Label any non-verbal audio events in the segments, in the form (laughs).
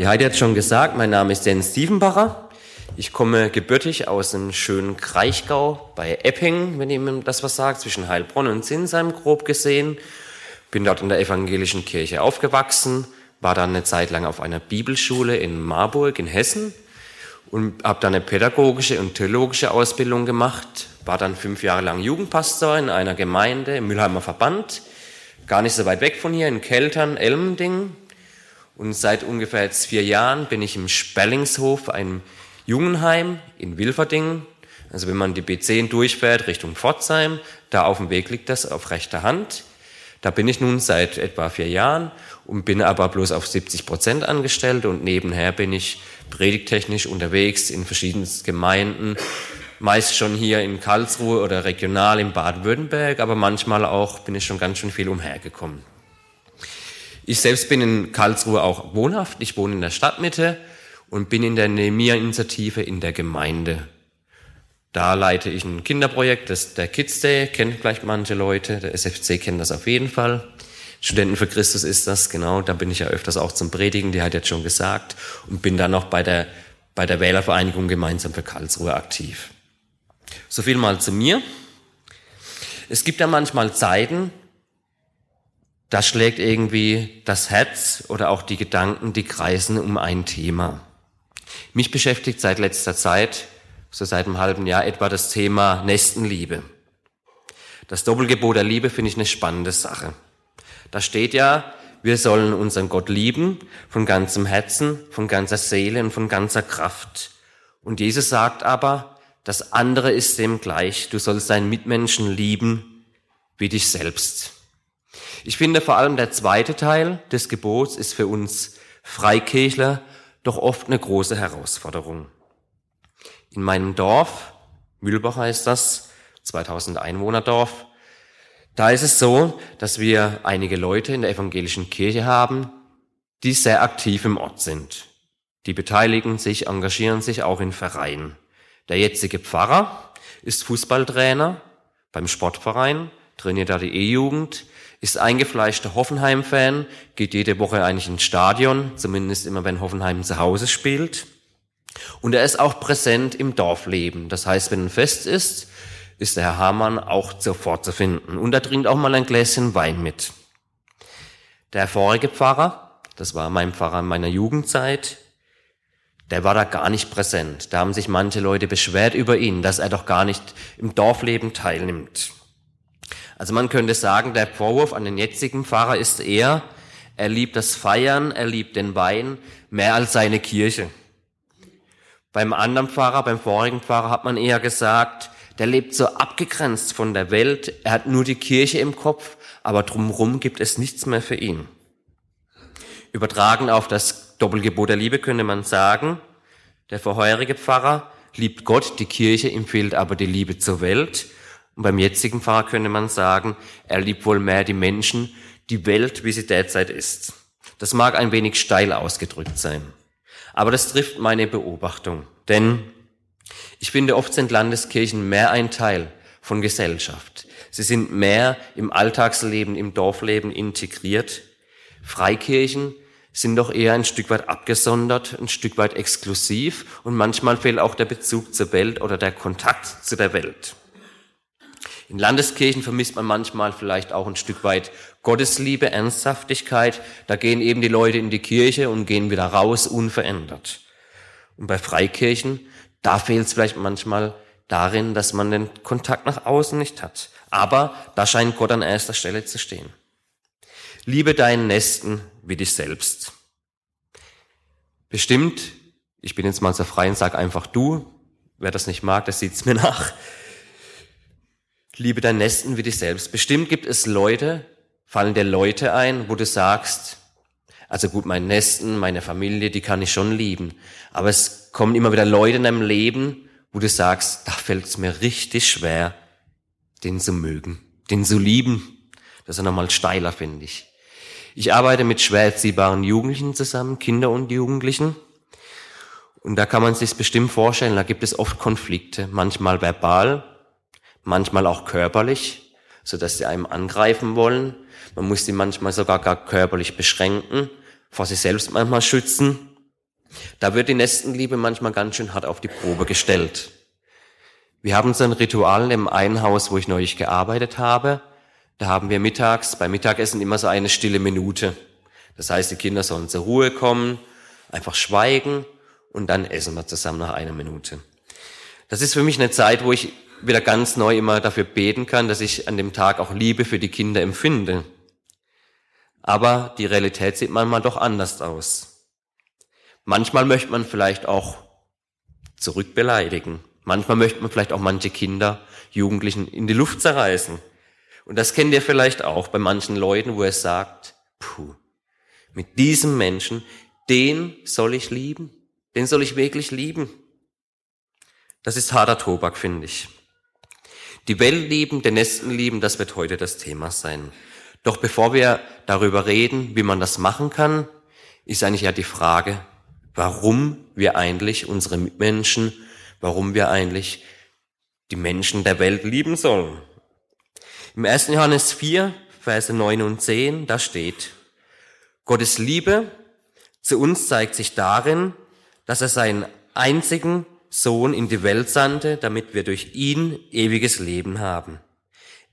Die Heidi hat schon gesagt, mein Name ist Jens Stiefenbacher. Ich komme gebürtig aus dem schönen Kraichgau bei Epping, wenn ihr das was sagt, zwischen Heilbronn und Sinsheim grob gesehen. Bin dort in der evangelischen Kirche aufgewachsen, war dann eine Zeit lang auf einer Bibelschule in Marburg in Hessen und habe dann eine pädagogische und theologische Ausbildung gemacht, war dann fünf Jahre lang Jugendpastor in einer Gemeinde im Mülheimer Verband, gar nicht so weit weg von hier in Keltern, Elmending, und seit ungefähr jetzt vier Jahren bin ich im Spellingshof, einem Jungenheim in Wilferdingen. Also wenn man die B10 durchfährt Richtung Pforzheim, da auf dem Weg liegt das auf rechter Hand. Da bin ich nun seit etwa vier Jahren und bin aber bloß auf 70 Prozent angestellt und nebenher bin ich predigtechnisch unterwegs in verschiedenen Gemeinden, meist schon hier in Karlsruhe oder regional in Baden-Württemberg, aber manchmal auch bin ich schon ganz schön viel umhergekommen. Ich selbst bin in Karlsruhe auch wohnhaft. Ich wohne in der Stadtmitte und bin in der Nemia-Initiative in der Gemeinde. Da leite ich ein Kinderprojekt, das der Kids Day, kennt vielleicht manche Leute, der SFC kennt das auf jeden Fall. Studenten für Christus ist das, genau, da bin ich ja öfters auch zum Predigen, die hat jetzt schon gesagt, und bin dann noch bei der, bei der Wählervereinigung gemeinsam für Karlsruhe aktiv. So viel mal zu mir. Es gibt ja manchmal Zeiten, da schlägt irgendwie das Herz oder auch die Gedanken, die kreisen um ein Thema. Mich beschäftigt seit letzter Zeit, so seit einem halben Jahr etwa das Thema Nächstenliebe. Das Doppelgebot der Liebe finde ich eine spannende Sache. Da steht ja, wir sollen unseren Gott lieben von ganzem Herzen, von ganzer Seele und von ganzer Kraft. Und Jesus sagt aber, das andere ist dem gleich, du sollst deinen Mitmenschen lieben wie dich selbst. Ich finde vor allem der zweite Teil des Gebots ist für uns Freikirchler doch oft eine große Herausforderung. In meinem Dorf, Mühlbach heißt das, 2000 Einwohnerdorf, da ist es so, dass wir einige Leute in der evangelischen Kirche haben, die sehr aktiv im Ort sind. Die beteiligen sich, engagieren sich auch in Vereinen. Der jetzige Pfarrer ist Fußballtrainer beim Sportverein, trainiert da die E-Jugend, ist eingefleischter Hoffenheim-Fan, geht jede Woche eigentlich ins Stadion, zumindest immer wenn Hoffenheim zu Hause spielt. Und er ist auch präsent im Dorfleben. Das heißt, wenn ein Fest ist, ist der Herr Hamann auch sofort zu finden. Und er trinkt auch mal ein Gläschen Wein mit. Der vorige Pfarrer, das war mein Pfarrer in meiner Jugendzeit, der war da gar nicht präsent. Da haben sich manche Leute beschwert über ihn, dass er doch gar nicht im Dorfleben teilnimmt. Also man könnte sagen, der Vorwurf an den jetzigen Pfarrer ist eher, er liebt das Feiern, er liebt den Wein mehr als seine Kirche. Beim anderen Pfarrer, beim vorigen Pfarrer hat man eher gesagt, der lebt so abgegrenzt von der Welt, er hat nur die Kirche im Kopf, aber drumherum gibt es nichts mehr für ihn. Übertragen auf das Doppelgebot der Liebe könnte man sagen, der vorherige Pfarrer liebt Gott, die Kirche, ihm fehlt aber die Liebe zur Welt und beim jetzigen Pfarrer könnte man sagen, er liebt wohl mehr die Menschen, die Welt, wie sie derzeit ist. Das mag ein wenig steil ausgedrückt sein. Aber das trifft meine Beobachtung. Denn ich finde, oft sind Landeskirchen mehr ein Teil von Gesellschaft. Sie sind mehr im Alltagsleben, im Dorfleben integriert. Freikirchen sind doch eher ein Stück weit abgesondert, ein Stück weit exklusiv und manchmal fehlt auch der Bezug zur Welt oder der Kontakt zu der Welt. In Landeskirchen vermisst man manchmal vielleicht auch ein Stück weit Gottesliebe, Ernsthaftigkeit. Da gehen eben die Leute in die Kirche und gehen wieder raus unverändert. Und bei Freikirchen, da fehlt es vielleicht manchmal darin, dass man den Kontakt nach außen nicht hat. Aber da scheint Gott an erster Stelle zu stehen. Liebe deinen Nächsten wie dich selbst. Bestimmt, ich bin jetzt mal so frei und sage einfach du. Wer das nicht mag, das sieht's mir (laughs) nach. Liebe deinen Nächsten wie dich selbst. Bestimmt gibt es Leute, fallen dir Leute ein, wo du sagst, also gut, meinen Nächsten, meine Familie, die kann ich schon lieben. Aber es kommen immer wieder Leute in deinem Leben, wo du sagst, da fällt es mir richtig schwer, den zu mögen, den zu lieben. Das ist nochmal steiler, finde ich. Ich arbeite mit schwer erziehbaren Jugendlichen zusammen, Kinder und Jugendlichen. Und da kann man sich bestimmt vorstellen, da gibt es oft Konflikte, manchmal verbal, manchmal auch körperlich, so dass sie einem angreifen wollen. Man muss sie manchmal sogar gar körperlich beschränken, vor sich selbst manchmal schützen. Da wird die Nächstenliebe manchmal ganz schön hart auf die Probe gestellt. Wir haben so ein Ritual im einen Haus, wo ich neulich gearbeitet habe. Da haben wir mittags, beim Mittagessen immer so eine stille Minute. Das heißt, die Kinder sollen zur Ruhe kommen, einfach schweigen und dann essen wir zusammen nach einer Minute. Das ist für mich eine Zeit, wo ich wieder ganz neu immer dafür beten kann, dass ich an dem Tag auch Liebe für die Kinder empfinde. Aber die Realität sieht manchmal doch anders aus. Manchmal möchte man vielleicht auch zurückbeleidigen. Manchmal möchte man vielleicht auch manche Kinder, Jugendlichen in die Luft zerreißen. Und das kennt ihr vielleicht auch bei manchen Leuten, wo er sagt, puh, mit diesem Menschen, den soll ich lieben. Den soll ich wirklich lieben. Das ist harter Tobak, finde ich. Die Welt lieben, den Nächsten lieben, das wird heute das Thema sein. Doch bevor wir darüber reden, wie man das machen kann, ist eigentlich ja die Frage, warum wir eigentlich unsere Mitmenschen warum wir eigentlich die Menschen der Welt lieben sollen. Im 1. Johannes 4, Verse 9 und 10, da steht, Gottes Liebe zu uns zeigt sich darin, dass er seinen einzigen Sohn in die Welt sandte, damit wir durch ihn ewiges Leben haben.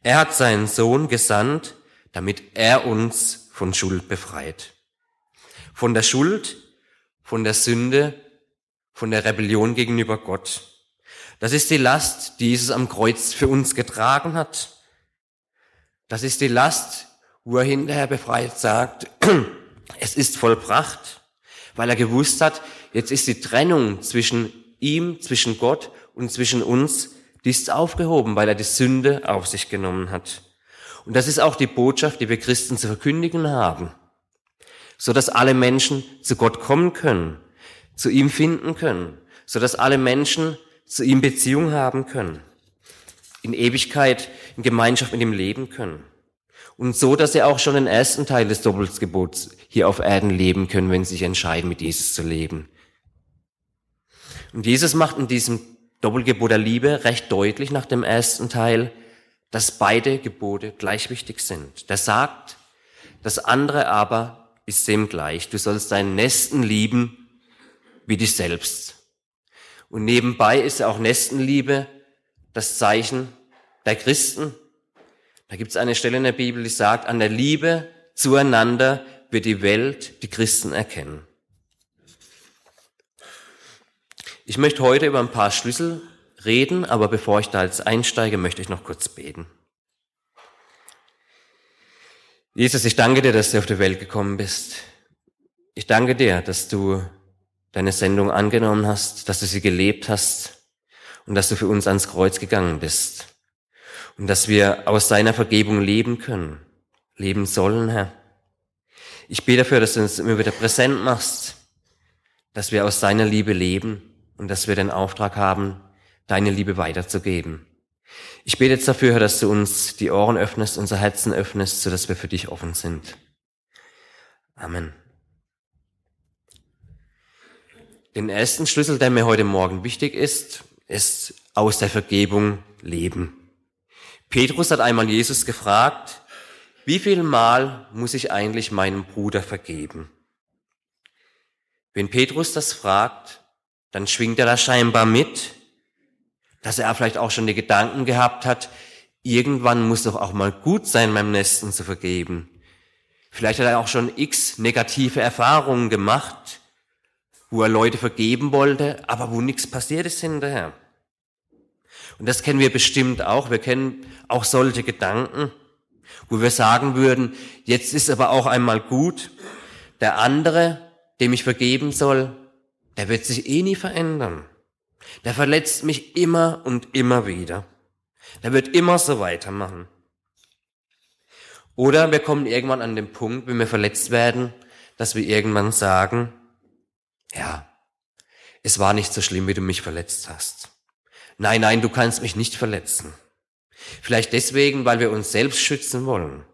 Er hat seinen Sohn gesandt, damit er uns von Schuld befreit. Von der Schuld, von der Sünde von der Rebellion gegenüber Gott. Das ist die Last, die Jesus am Kreuz für uns getragen hat. Das ist die Last, wo er hinterher befreit sagt, (clears throat) es ist vollbracht, weil er gewusst hat, jetzt ist die Trennung zwischen ihm, zwischen Gott und zwischen uns, die ist aufgehoben, weil er die Sünde auf sich genommen hat. Und das ist auch die Botschaft, die wir Christen zu verkündigen haben, so dass alle Menschen zu Gott kommen können zu ihm finden können, so dass alle Menschen zu ihm Beziehung haben können, in Ewigkeit in Gemeinschaft mit ihm leben können. Und so, dass sie auch schon den ersten Teil des Doppelgebots hier auf Erden leben können, wenn sie sich entscheiden, mit Jesus zu leben. Und Jesus macht in diesem Doppelgebot der Liebe recht deutlich nach dem ersten Teil, dass beide Gebote gleich wichtig sind. Der sagt, das andere aber ist dem gleich. Du sollst deinen Nächsten lieben wie dich selbst. Und nebenbei ist auch Nächstenliebe das Zeichen der Christen. Da gibt es eine Stelle in der Bibel, die sagt, an der Liebe zueinander wird die Welt die Christen erkennen. Ich möchte heute über ein paar Schlüssel reden, aber bevor ich da jetzt einsteige, möchte ich noch kurz beten. Jesus, ich danke dir, dass du auf die Welt gekommen bist. Ich danke dir, dass du deine Sendung angenommen hast, dass du sie gelebt hast und dass du für uns ans Kreuz gegangen bist und dass wir aus deiner Vergebung leben können, leben sollen, Herr. Ich bete dafür, dass du uns immer wieder präsent machst, dass wir aus deiner Liebe leben und dass wir den Auftrag haben, deine Liebe weiterzugeben. Ich bete jetzt dafür, dass du uns die Ohren öffnest, unser Herzen öffnest, sodass wir für dich offen sind. Amen. Den ersten Schlüssel, der mir heute Morgen wichtig ist, ist aus der Vergebung leben. Petrus hat einmal Jesus gefragt, wie viel Mal muss ich eigentlich meinem Bruder vergeben? Wenn Petrus das fragt, dann schwingt er da scheinbar mit, dass er vielleicht auch schon die Gedanken gehabt hat, irgendwann muss doch auch mal gut sein, meinem Nächsten zu vergeben. Vielleicht hat er auch schon x negative Erfahrungen gemacht, wo er Leute vergeben wollte, aber wo nichts passiert ist hinterher. Und das kennen wir bestimmt auch. Wir kennen auch solche Gedanken, wo wir sagen würden, jetzt ist aber auch einmal gut, der andere, dem ich vergeben soll, der wird sich eh nie verändern. Der verletzt mich immer und immer wieder. Der wird immer so weitermachen. Oder wir kommen irgendwann an den Punkt, wenn wir verletzt werden, dass wir irgendwann sagen, ja, es war nicht so schlimm, wie du mich verletzt hast. Nein, nein, du kannst mich nicht verletzen. Vielleicht deswegen, weil wir uns selbst schützen wollen.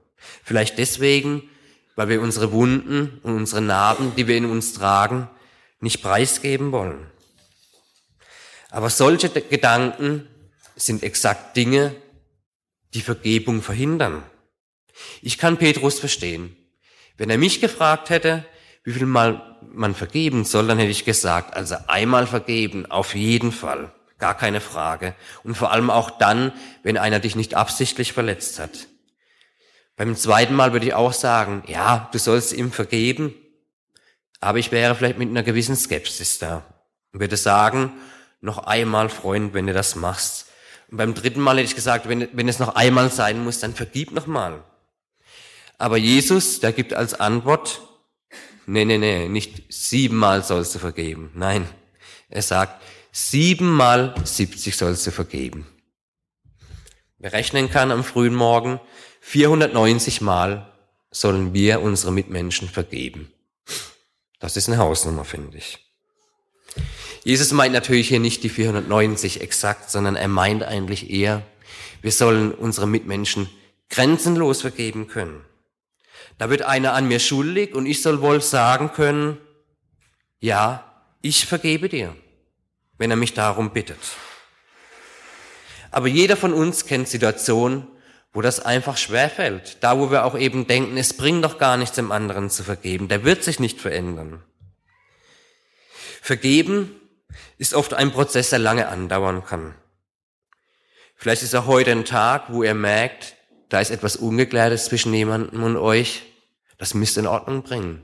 Vielleicht deswegen, weil wir unsere Wunden und unsere Narben, die wir in uns tragen, nicht preisgeben wollen. Aber solche Gedanken sind exakt Dinge, die Vergebung verhindern. Ich kann Petrus verstehen. Wenn er mich gefragt hätte, wie viel Mal man vergeben soll, dann hätte ich gesagt, also einmal vergeben, auf jeden Fall, gar keine Frage. Und vor allem auch dann, wenn einer dich nicht absichtlich verletzt hat. Beim zweiten Mal würde ich auch sagen, ja, du sollst ihm vergeben, aber ich wäre vielleicht mit einer gewissen Skepsis da würde sagen, noch einmal, Freund, wenn du das machst. Und beim dritten Mal hätte ich gesagt, wenn, wenn es noch einmal sein muss, dann vergib noch mal. Aber Jesus, der gibt als Antwort, nee, nee, nee, nicht siebenmal sollst du vergeben. Nein, er sagt, siebenmal siebzig sollst du vergeben. Wer rechnen kann am frühen Morgen, 490 Mal sollen wir unsere Mitmenschen vergeben. Das ist eine Hausnummer, finde ich. Jesus meint natürlich hier nicht die 490 exakt, sondern er meint eigentlich eher, wir sollen unsere Mitmenschen grenzenlos vergeben können. Da wird einer an mir schuldig und ich soll wohl sagen können, ja, ich vergebe dir, wenn er mich darum bittet. Aber jeder von uns kennt Situationen, wo das einfach schwerfällt. Da, wo wir auch eben denken, es bringt doch gar nichts, dem anderen zu vergeben. Der wird sich nicht verändern. Vergeben ist oft ein Prozess, der lange andauern kann. Vielleicht ist auch heute ein Tag, wo ihr merkt, da ist etwas Ungeklärtes zwischen jemandem und euch. Das müsst ihr in Ordnung bringen.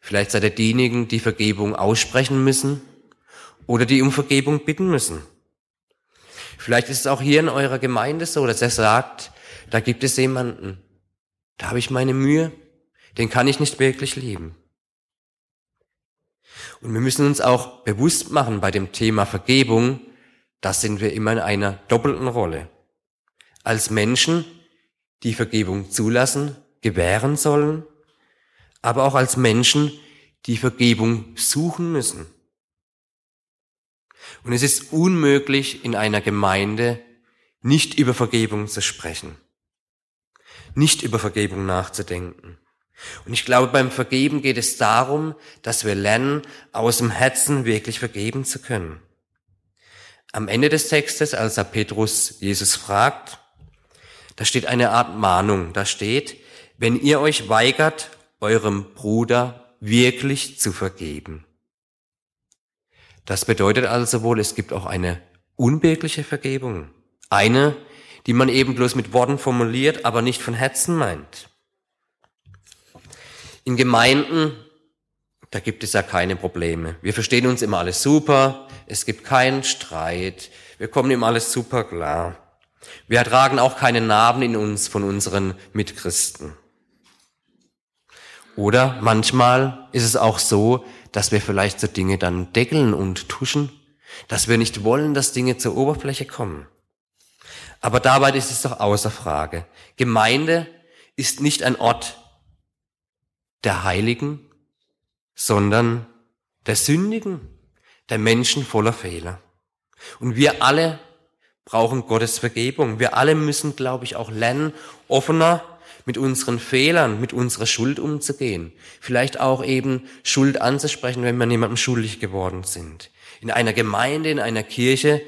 Vielleicht seid ihr diejenigen, die Vergebung aussprechen müssen oder die um Vergebung bitten müssen. Vielleicht ist es auch hier in eurer Gemeinde so, dass er sagt, da gibt es jemanden, da habe ich meine Mühe, den kann ich nicht wirklich lieben. Und wir müssen uns auch bewusst machen bei dem Thema Vergebung, da sind wir immer in einer doppelten Rolle. Als Menschen, die Vergebung zulassen, gewähren sollen, aber auch als Menschen, die Vergebung suchen müssen. Und es ist unmöglich in einer Gemeinde nicht über Vergebung zu sprechen nicht über Vergebung nachzudenken. Und ich glaube, beim Vergeben geht es darum, dass wir lernen, aus dem Herzen wirklich vergeben zu können. Am Ende des Textes, als er Petrus Jesus fragt, da steht eine Art Mahnung. Da steht, wenn ihr euch weigert, eurem Bruder wirklich zu vergeben. Das bedeutet also wohl, es gibt auch eine unwirkliche Vergebung. Eine, die man eben bloß mit Worten formuliert, aber nicht von Herzen meint. In Gemeinden, da gibt es ja keine Probleme. Wir verstehen uns immer alles super, es gibt keinen Streit, wir kommen immer alles super klar. Wir ertragen auch keine Narben in uns von unseren Mitchristen. Oder manchmal ist es auch so, dass wir vielleicht so Dinge dann deckeln und tuschen, dass wir nicht wollen, dass Dinge zur Oberfläche kommen. Aber dabei ist es doch außer Frage. Gemeinde ist nicht ein Ort der Heiligen, sondern der Sündigen, der Menschen voller Fehler. Und wir alle brauchen Gottes Vergebung. Wir alle müssen, glaube ich, auch lernen, offener mit unseren Fehlern, mit unserer Schuld umzugehen. Vielleicht auch eben Schuld anzusprechen, wenn wir jemandem schuldig geworden sind. In einer Gemeinde, in einer Kirche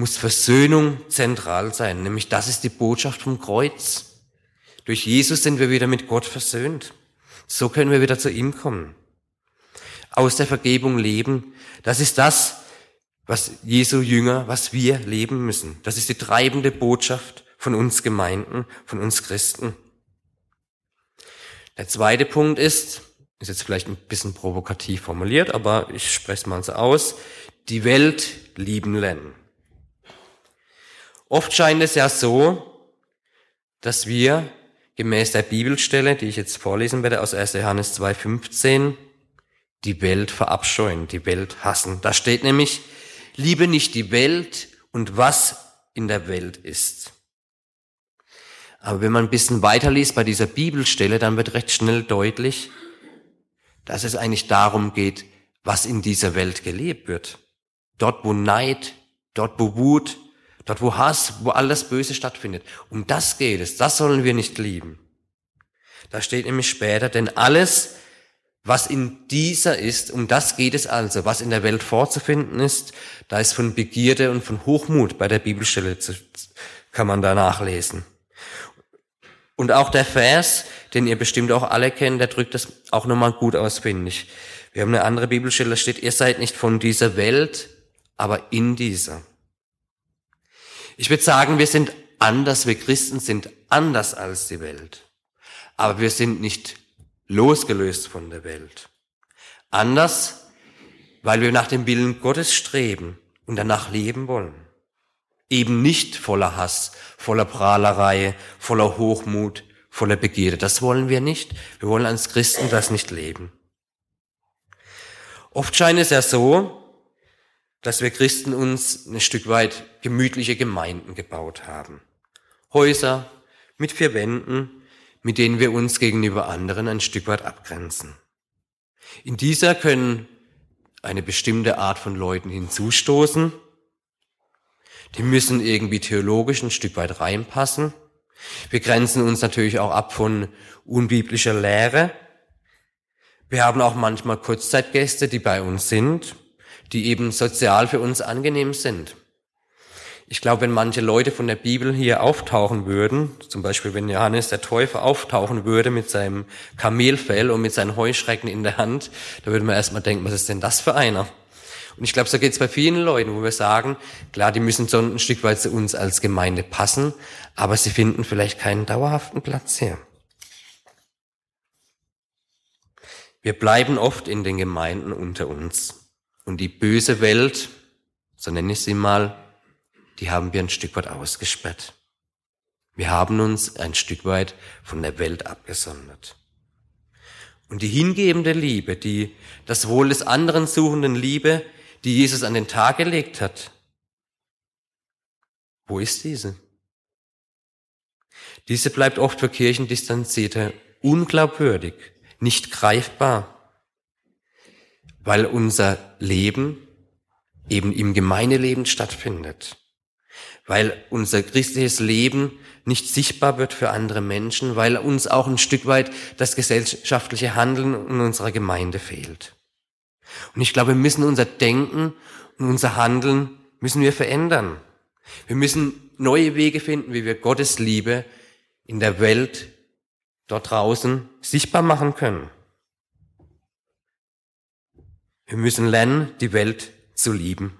muss Versöhnung zentral sein, nämlich das ist die Botschaft vom Kreuz. Durch Jesus sind wir wieder mit Gott versöhnt. So können wir wieder zu ihm kommen. Aus der Vergebung leben, das ist das, was Jesu Jünger, was wir leben müssen. Das ist die treibende Botschaft von uns Gemeinden, von uns Christen. Der zweite Punkt ist, ist jetzt vielleicht ein bisschen provokativ formuliert, aber ich spreche es mal so aus, die Welt lieben lernen. Oft scheint es ja so, dass wir gemäß der Bibelstelle, die ich jetzt vorlesen werde aus 1. Johannes 2.15, die Welt verabscheuen, die Welt hassen. Da steht nämlich, liebe nicht die Welt und was in der Welt ist. Aber wenn man ein bisschen weiterliest bei dieser Bibelstelle, dann wird recht schnell deutlich, dass es eigentlich darum geht, was in dieser Welt gelebt wird. Dort, wo Neid, dort, wo Wut, Dort, wo Hass, wo alles Böse stattfindet. Um das geht es. Das sollen wir nicht lieben. Da steht nämlich später, denn alles, was in dieser ist, um das geht es also, was in der Welt vorzufinden ist, da ist von Begierde und von Hochmut bei der Bibelstelle, zu, kann man da nachlesen. Und auch der Vers, den ihr bestimmt auch alle kennt, der drückt das auch nochmal gut aus, finde ich. Wir haben eine andere Bibelstelle, da steht, ihr seid nicht von dieser Welt, aber in dieser. Ich würde sagen, wir sind anders, wir Christen sind anders als die Welt. Aber wir sind nicht losgelöst von der Welt. Anders, weil wir nach dem Willen Gottes streben und danach leben wollen. Eben nicht voller Hass, voller Prahlerei, voller Hochmut, voller Begierde. Das wollen wir nicht. Wir wollen als Christen das nicht leben. Oft scheint es ja so, dass wir Christen uns ein Stück weit gemütliche Gemeinden gebaut haben. Häuser mit vier Wänden, mit denen wir uns gegenüber anderen ein Stück weit abgrenzen. In dieser können eine bestimmte Art von Leuten hinzustoßen. Die müssen irgendwie theologisch ein Stück weit reinpassen. Wir grenzen uns natürlich auch ab von unbiblischer Lehre. Wir haben auch manchmal Kurzzeitgäste, die bei uns sind, die eben sozial für uns angenehm sind. Ich glaube, wenn manche Leute von der Bibel hier auftauchen würden, zum Beispiel wenn Johannes der Täufer auftauchen würde mit seinem Kamelfell und mit seinen Heuschrecken in der Hand, da würde man erstmal denken, was ist denn das für einer? Und ich glaube, so geht es bei vielen Leuten, wo wir sagen, klar, die müssen so ein Stück weit zu uns als Gemeinde passen, aber sie finden vielleicht keinen dauerhaften Platz hier. Wir bleiben oft in den Gemeinden unter uns. Und die böse Welt, so nenne ich sie mal, die haben wir ein Stück weit ausgesperrt. Wir haben uns ein Stück weit von der Welt abgesondert. Und die hingebende Liebe, die das Wohl des anderen suchenden Liebe, die Jesus an den Tag gelegt hat, wo ist diese? Diese bleibt oft für Kirchendistanzierte unglaubwürdig, nicht greifbar, weil unser Leben eben im Gemeineleben stattfindet weil unser christliches Leben nicht sichtbar wird für andere Menschen, weil uns auch ein Stück weit das gesellschaftliche Handeln in unserer Gemeinde fehlt. Und ich glaube, wir müssen unser Denken und unser Handeln müssen wir verändern. Wir müssen neue Wege finden, wie wir Gottes Liebe in der Welt dort draußen sichtbar machen können. Wir müssen lernen, die Welt zu lieben.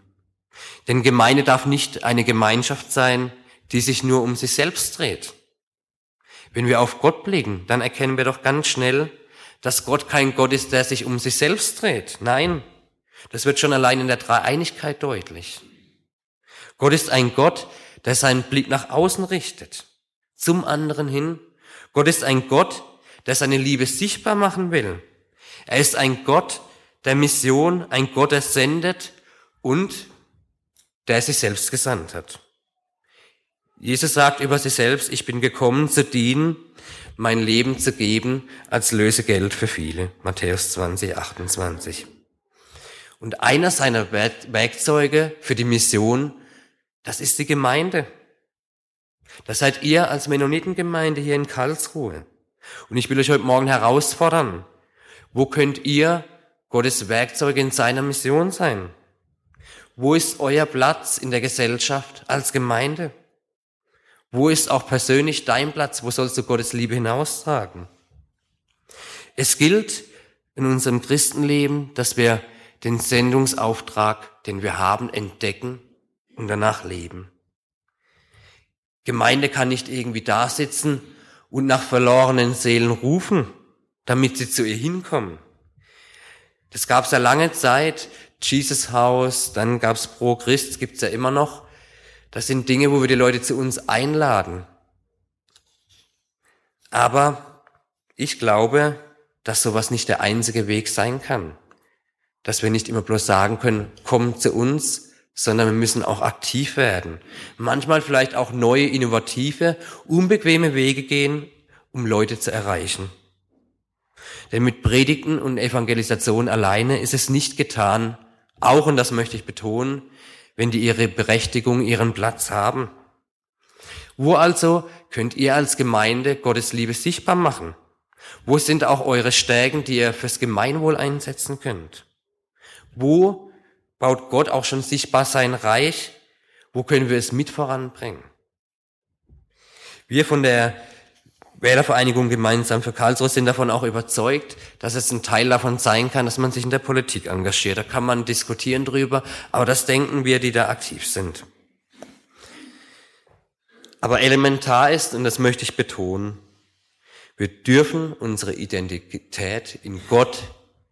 Denn Gemeinde darf nicht eine Gemeinschaft sein, die sich nur um sich selbst dreht. Wenn wir auf Gott blicken, dann erkennen wir doch ganz schnell, dass Gott kein Gott ist, der sich um sich selbst dreht. Nein, das wird schon allein in der Dreieinigkeit deutlich. Gott ist ein Gott, der seinen Blick nach außen richtet, zum anderen hin. Gott ist ein Gott, der seine Liebe sichtbar machen will. Er ist ein Gott der Mission, ein Gott, der sendet und der sich selbst gesandt hat. Jesus sagt über sich selbst, ich bin gekommen zu dienen, mein Leben zu geben als Lösegeld für viele. Matthäus 20, 28. Und einer seiner Werkzeuge für die Mission, das ist die Gemeinde. Das seid ihr als Mennonitengemeinde hier in Karlsruhe. Und ich will euch heute Morgen herausfordern. Wo könnt ihr Gottes Werkzeuge in seiner Mission sein? Wo ist euer Platz in der Gesellschaft als Gemeinde? Wo ist auch persönlich dein Platz? Wo sollst du Gottes Liebe hinaustragen? Es gilt in unserem Christenleben, dass wir den Sendungsauftrag, den wir haben, entdecken und danach leben. Gemeinde kann nicht irgendwie da sitzen und nach verlorenen Seelen rufen, damit sie zu ihr hinkommen. Das gab es ja lange Zeit, Jesus House, dann gab's Pro Christ, gibt's ja immer noch. Das sind Dinge, wo wir die Leute zu uns einladen. Aber ich glaube, dass sowas nicht der einzige Weg sein kann. Dass wir nicht immer bloß sagen können, komm zu uns, sondern wir müssen auch aktiv werden. Manchmal vielleicht auch neue, innovative, unbequeme Wege gehen, um Leute zu erreichen. Denn mit Predigten und Evangelisation alleine ist es nicht getan, auch, und das möchte ich betonen, wenn die ihre Berechtigung, ihren Platz haben. Wo also könnt ihr als Gemeinde Gottes Liebe sichtbar machen? Wo sind auch eure Stärken, die ihr fürs Gemeinwohl einsetzen könnt? Wo baut Gott auch schon sichtbar sein Reich? Wo können wir es mit voranbringen? Wir von der Wählervereinigung gemeinsam für Karlsruhe sind davon auch überzeugt, dass es ein Teil davon sein kann, dass man sich in der Politik engagiert. Da kann man diskutieren drüber, aber das denken wir, die da aktiv sind. Aber elementar ist, und das möchte ich betonen, wir dürfen unsere Identität in Gott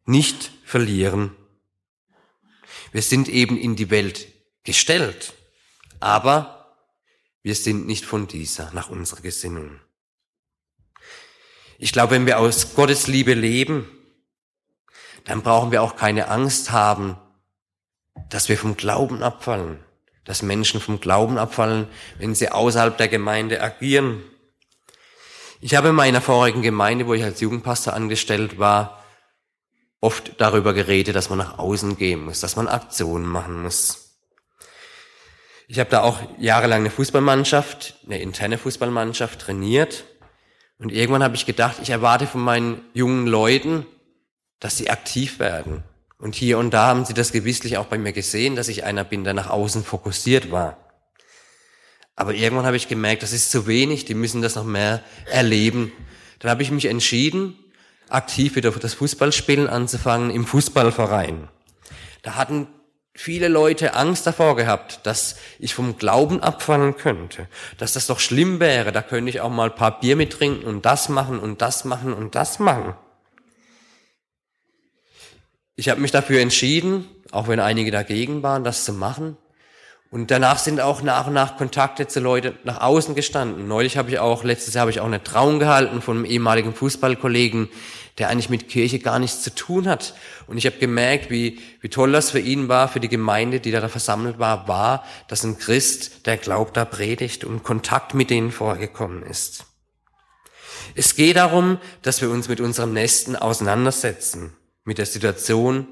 nicht verlieren. Wir sind eben in die Welt gestellt, aber wir sind nicht von dieser nach unserer Gesinnung. Ich glaube, wenn wir aus Gottes Liebe leben, dann brauchen wir auch keine Angst haben, dass wir vom Glauben abfallen, dass Menschen vom Glauben abfallen, wenn sie außerhalb der Gemeinde agieren. Ich habe in meiner vorigen Gemeinde, wo ich als Jugendpastor angestellt war, oft darüber geredet, dass man nach außen gehen muss, dass man Aktionen machen muss. Ich habe da auch jahrelang eine Fußballmannschaft, eine interne Fußballmannschaft trainiert und irgendwann habe ich gedacht, ich erwarte von meinen jungen Leuten, dass sie aktiv werden. Und hier und da haben sie das gewisslich auch bei mir gesehen, dass ich einer bin, der nach außen fokussiert war. Aber irgendwann habe ich gemerkt, das ist zu wenig, die müssen das noch mehr erleben. Dann habe ich mich entschieden, aktiv wieder für das Fußballspielen anzufangen im Fußballverein. Da hatten viele Leute Angst davor gehabt, dass ich vom Glauben abfallen könnte, dass das doch schlimm wäre, da könnte ich auch mal ein paar Bier mittrinken und das machen und das machen und das machen. Ich habe mich dafür entschieden, auch wenn einige dagegen waren, das zu machen. Und danach sind auch nach und nach Kontakte zu Leuten nach außen gestanden. Neulich habe ich auch, letztes Jahr habe ich auch eine Trauung gehalten von einem ehemaligen Fußballkollegen, der eigentlich mit Kirche gar nichts zu tun hat. Und ich habe gemerkt, wie, wie toll das für ihn war, für die Gemeinde, die da versammelt war, war, dass ein Christ, der glaubt, da predigt und Kontakt mit denen vorgekommen ist. Es geht darum, dass wir uns mit unserem Nächsten auseinandersetzen, mit der Situation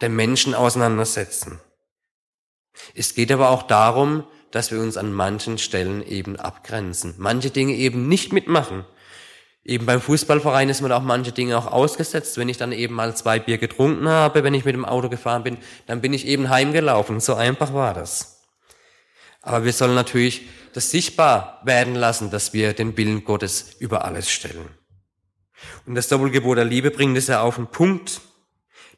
der Menschen auseinandersetzen. Es geht aber auch darum, dass wir uns an manchen Stellen eben abgrenzen, manche Dinge eben nicht mitmachen. Eben beim Fußballverein ist man auch manche Dinge auch ausgesetzt. Wenn ich dann eben mal zwei Bier getrunken habe, wenn ich mit dem Auto gefahren bin, dann bin ich eben heimgelaufen. So einfach war das. Aber wir sollen natürlich das sichtbar werden lassen, dass wir den Willen Gottes über alles stellen. Und das Doppelgebot der Liebe bringt es ja auf den Punkt.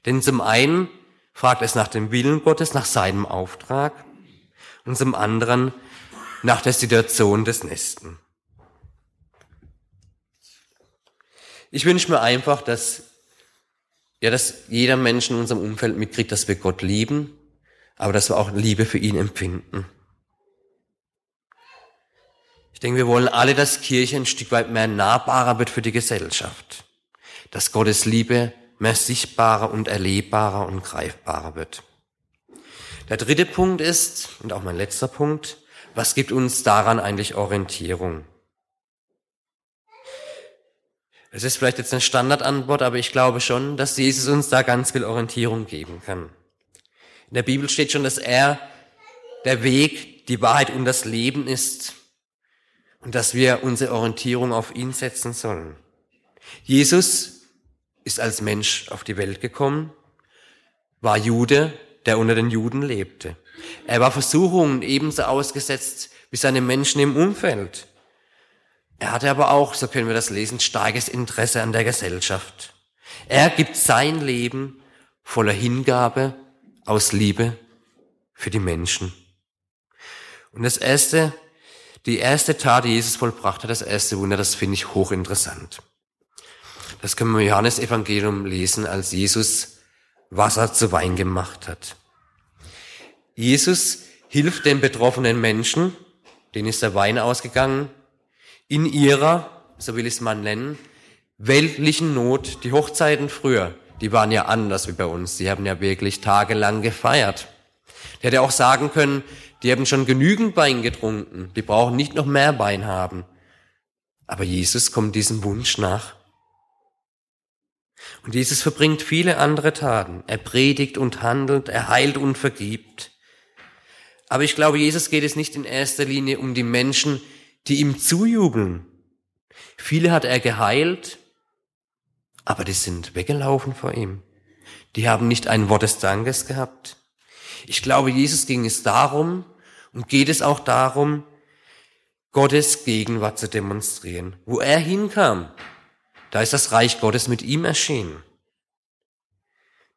Denn zum einen fragt es nach dem Willen Gottes, nach seinem Auftrag und zum anderen nach der Situation des Nächsten. Ich wünsche mir einfach, dass, ja, dass jeder Mensch in unserem Umfeld mitkriegt, dass wir Gott lieben, aber dass wir auch Liebe für ihn empfinden. Ich denke, wir wollen alle, dass Kirche ein Stück weit mehr nahbarer wird für die Gesellschaft. Dass Gottes Liebe mehr sichtbarer und erlebbarer und greifbarer wird. Der dritte Punkt ist, und auch mein letzter Punkt, was gibt uns daran eigentlich Orientierung? Es ist vielleicht jetzt eine Standardantwort, aber ich glaube schon, dass Jesus uns da ganz viel Orientierung geben kann. In der Bibel steht schon, dass er der Weg, die Wahrheit und das Leben ist und dass wir unsere Orientierung auf ihn setzen sollen. Jesus ist als Mensch auf die Welt gekommen, war Jude, der unter den Juden lebte. Er war Versuchungen ebenso ausgesetzt wie seine Menschen im Umfeld. Er hatte aber auch, so können wir das lesen, starkes Interesse an der Gesellschaft. Er gibt sein Leben voller Hingabe aus Liebe für die Menschen. Und das erste, die erste Tat, die Jesus vollbracht hat, das erste Wunder, das finde ich hochinteressant. Das können wir im Johannesevangelium lesen, als Jesus Wasser zu Wein gemacht hat. Jesus hilft den betroffenen Menschen, denen ist der Wein ausgegangen, in ihrer, so will ich es mal nennen, weltlichen Not. Die Hochzeiten früher, die waren ja anders wie bei uns. Die haben ja wirklich tagelang gefeiert. Der hätte auch sagen können, die haben schon genügend Wein getrunken, die brauchen nicht noch mehr Wein haben. Aber Jesus kommt diesem Wunsch nach. Und Jesus verbringt viele andere Taten. Er predigt und handelt, er heilt und vergibt. Aber ich glaube, Jesus geht es nicht in erster Linie um die Menschen, die ihm zujubeln. Viele hat er geheilt, aber die sind weggelaufen vor ihm. Die haben nicht ein Wort des Dankes gehabt. Ich glaube, Jesus ging es darum und geht es auch darum, Gottes Gegenwart zu demonstrieren. Wo er hinkam, da ist das Reich Gottes mit ihm erschienen.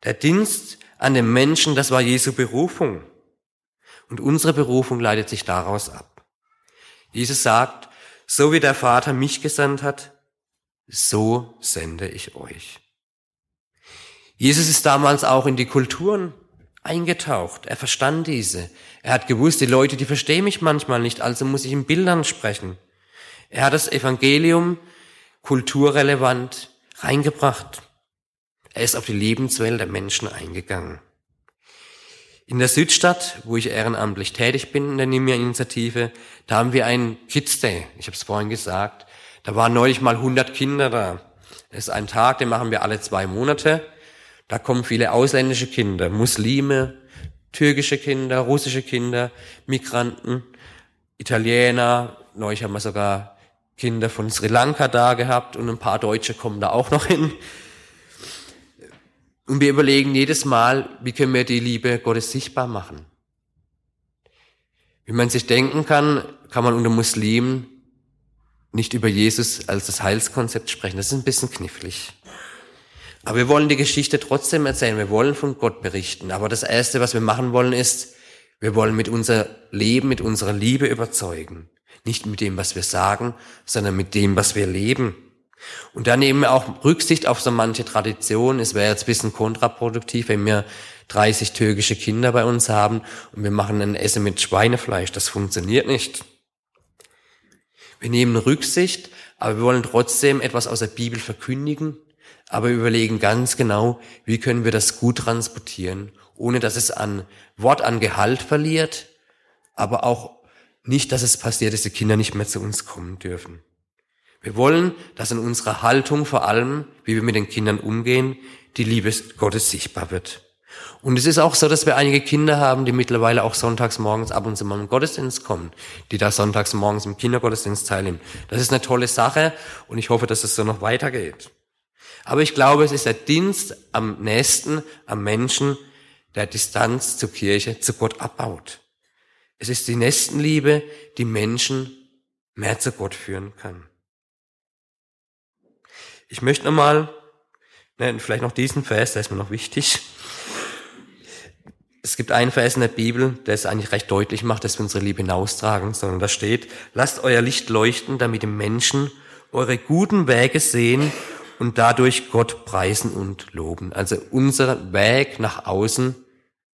Der Dienst an den Menschen, das war Jesu Berufung. Und unsere Berufung leitet sich daraus ab. Jesus sagt, so wie der Vater mich gesandt hat, so sende ich euch. Jesus ist damals auch in die Kulturen eingetaucht. Er verstand diese. Er hat gewusst, die Leute, die verstehen mich manchmal nicht, also muss ich in Bildern sprechen. Er hat das Evangelium kulturrelevant reingebracht. Er ist auf die Lebenswelt der Menschen eingegangen. In der Südstadt, wo ich ehrenamtlich tätig bin in der Nimia-Initiative, da haben wir einen Kids Day. Ich habe es vorhin gesagt. Da waren neulich mal 100 Kinder da. Das ist ein Tag, den machen wir alle zwei Monate. Da kommen viele ausländische Kinder, Muslime, türkische Kinder, russische Kinder, Migranten, Italiener. Neulich haben wir sogar Kinder von Sri Lanka da gehabt und ein paar Deutsche kommen da auch noch hin. Und wir überlegen jedes Mal, wie können wir die Liebe Gottes sichtbar machen. Wie man sich denken kann, kann man unter Muslimen nicht über Jesus als das Heilskonzept sprechen. Das ist ein bisschen knifflig. Aber wir wollen die Geschichte trotzdem erzählen. Wir wollen von Gott berichten. Aber das Erste, was wir machen wollen, ist, wir wollen mit unser Leben, mit unserer Liebe überzeugen. Nicht mit dem, was wir sagen, sondern mit dem, was wir leben. Und da nehmen wir auch Rücksicht auf so manche Traditionen. Es wäre jetzt ein bisschen kontraproduktiv, wenn wir 30 türkische Kinder bei uns haben und wir machen ein Essen mit Schweinefleisch. Das funktioniert nicht. Wir nehmen Rücksicht, aber wir wollen trotzdem etwas aus der Bibel verkündigen aber überlegen ganz genau, wie können wir das gut transportieren, ohne dass es an Wort, an Gehalt verliert, aber auch nicht, dass es passiert, dass die Kinder nicht mehr zu uns kommen dürfen. Wir wollen, dass in unserer Haltung vor allem, wie wir mit den Kindern umgehen, die Liebe Gottes sichtbar wird. Und es ist auch so, dass wir einige Kinder haben, die mittlerweile auch sonntags morgens ab und zu mal im Gottesdienst kommen, die da sonntags morgens im Kindergottesdienst teilnehmen. Das ist eine tolle Sache und ich hoffe, dass es so noch weitergeht. Aber ich glaube, es ist der Dienst am Nächsten, am Menschen, der Distanz zur Kirche, zu Gott abbaut. Es ist die Nächstenliebe, die Menschen mehr zu Gott führen kann. Ich möchte nochmal, ne, vielleicht noch diesen Vers, der ist mir noch wichtig. Es gibt einen Vers in der Bibel, der es eigentlich recht deutlich macht, dass wir unsere Liebe hinaustragen, sondern da steht, lasst euer Licht leuchten, damit die Menschen eure guten Wege sehen und dadurch Gott preisen und loben. Also unser Weg nach außen,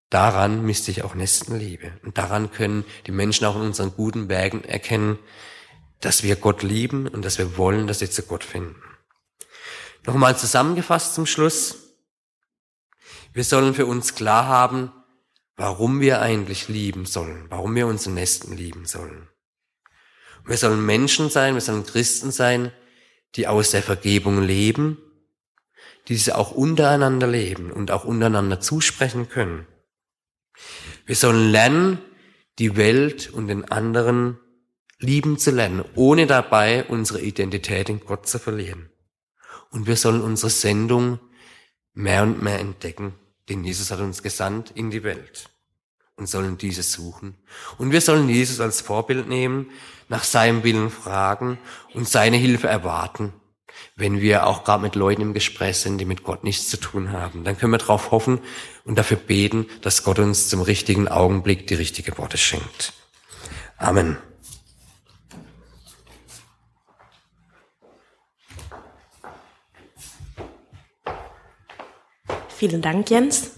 daran misst sich auch Nächstenliebe. Und daran können die Menschen auch in unseren guten Wegen erkennen, dass wir Gott lieben und dass wir wollen, dass sie zu Gott finden. Nochmal zusammengefasst zum Schluss. Wir sollen für uns klar haben, warum wir eigentlich lieben sollen, warum wir unseren Nächsten lieben sollen. Wir sollen Menschen sein, wir sollen Christen sein, die aus der Vergebung leben, die sie auch untereinander leben und auch untereinander zusprechen können. Wir sollen lernen, die Welt und den anderen lieben zu lernen, ohne dabei unsere Identität in Gott zu verlieren. Und wir sollen unsere Sendung mehr und mehr entdecken, denn Jesus hat uns gesandt in die Welt und sollen diese suchen. Und wir sollen Jesus als Vorbild nehmen, nach seinem Willen fragen und seine Hilfe erwarten. Wenn wir auch gerade mit Leuten im Gespräch sind, die mit Gott nichts zu tun haben, dann können wir darauf hoffen und dafür beten, dass Gott uns zum richtigen Augenblick die richtige Worte schenkt. Amen. Vielen Dank, Jens.